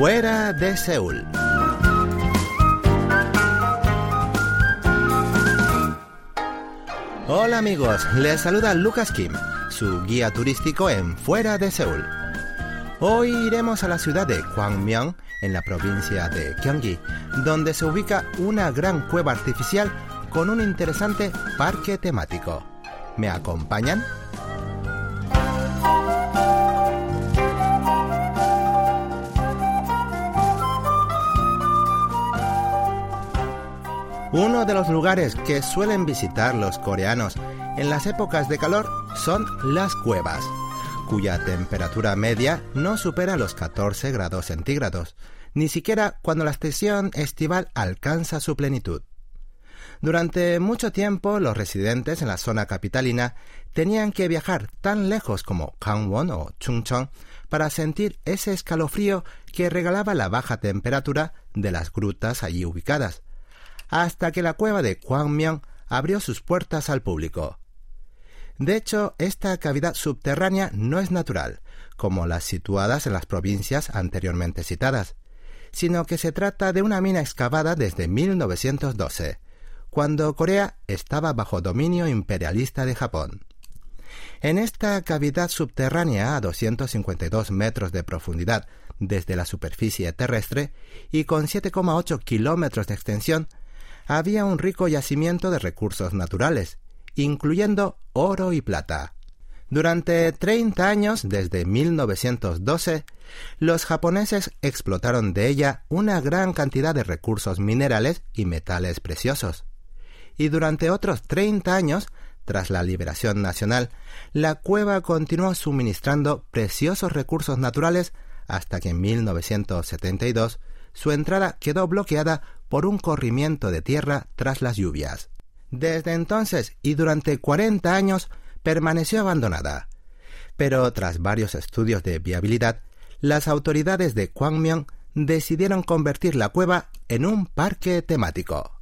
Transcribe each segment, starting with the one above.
Fuera de Seúl. Hola amigos, les saluda Lucas Kim, su guía turístico en Fuera de Seúl. Hoy iremos a la ciudad de Gwangmyeong, en la provincia de Gyeonggi, donde se ubica una gran cueva artificial con un interesante parque temático. ¿Me acompañan? Uno de los lugares que suelen visitar los coreanos en las épocas de calor son las cuevas, cuya temperatura media no supera los 14 grados centígrados, ni siquiera cuando la estación estival alcanza su plenitud. Durante mucho tiempo los residentes en la zona capitalina tenían que viajar tan lejos como Gangwon o Chungcheong para sentir ese escalofrío que regalaba la baja temperatura de las grutas allí ubicadas, hasta que la cueva de Gwangmyeong abrió sus puertas al público. De hecho, esta cavidad subterránea no es natural, como las situadas en las provincias anteriormente citadas, sino que se trata de una mina excavada desde 1912, cuando Corea estaba bajo dominio imperialista de Japón. En esta cavidad subterránea a 252 metros de profundidad desde la superficie terrestre y con 7,8 kilómetros de extensión, había un rico yacimiento de recursos naturales, incluyendo oro y plata. Durante 30 años, desde 1912, los japoneses explotaron de ella una gran cantidad de recursos minerales y metales preciosos. Y durante otros 30 años, tras la liberación nacional, la cueva continuó suministrando preciosos recursos naturales hasta que en 1972 su entrada quedó bloqueada por un corrimiento de tierra tras las lluvias. Desde entonces y durante 40 años permaneció abandonada. Pero tras varios estudios de viabilidad, las autoridades de Kwangmyeong decidieron convertir la cueva en un parque temático.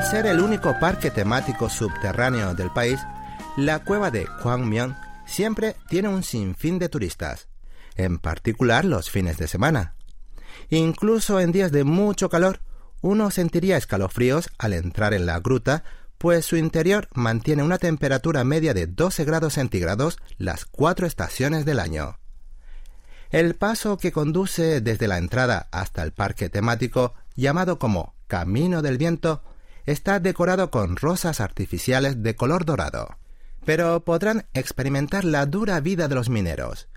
Al ser el único parque temático subterráneo del país, la cueva de Gwangmyeong siempre tiene un sinfín de turistas, en particular los fines de semana. Incluso en días de mucho calor, uno sentiría escalofríos al entrar en la gruta, pues su interior mantiene una temperatura media de 12 grados centígrados las cuatro estaciones del año. El paso que conduce desde la entrada hasta el parque temático, llamado como Camino del Viento, está decorado con rosas artificiales de color dorado. Pero podrán experimentar la dura vida de los mineros,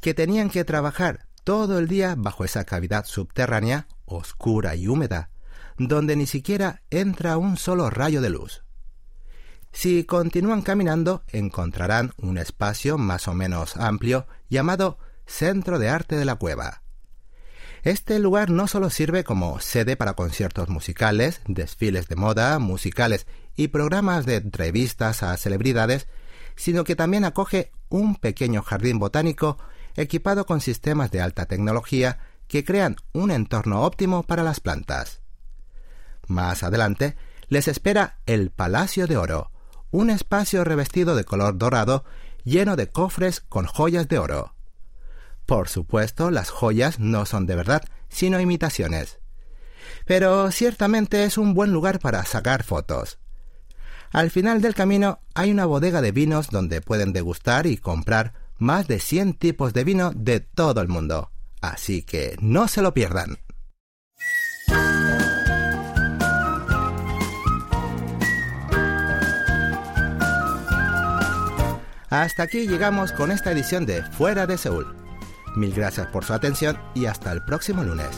que tenían que trabajar todo el día bajo esa cavidad subterránea oscura y húmeda, donde ni siquiera entra un solo rayo de luz. Si continúan caminando, encontrarán un espacio más o menos amplio llamado Centro de Arte de la Cueva, este lugar no solo sirve como sede para conciertos musicales, desfiles de moda, musicales y programas de entrevistas a celebridades, sino que también acoge un pequeño jardín botánico equipado con sistemas de alta tecnología que crean un entorno óptimo para las plantas. Más adelante les espera el Palacio de Oro, un espacio revestido de color dorado lleno de cofres con joyas de oro. Por supuesto, las joyas no son de verdad, sino imitaciones. Pero ciertamente es un buen lugar para sacar fotos. Al final del camino hay una bodega de vinos donde pueden degustar y comprar más de 100 tipos de vino de todo el mundo. Así que no se lo pierdan. Hasta aquí llegamos con esta edición de Fuera de Seúl. Mil gracias por su atención y hasta el próximo lunes.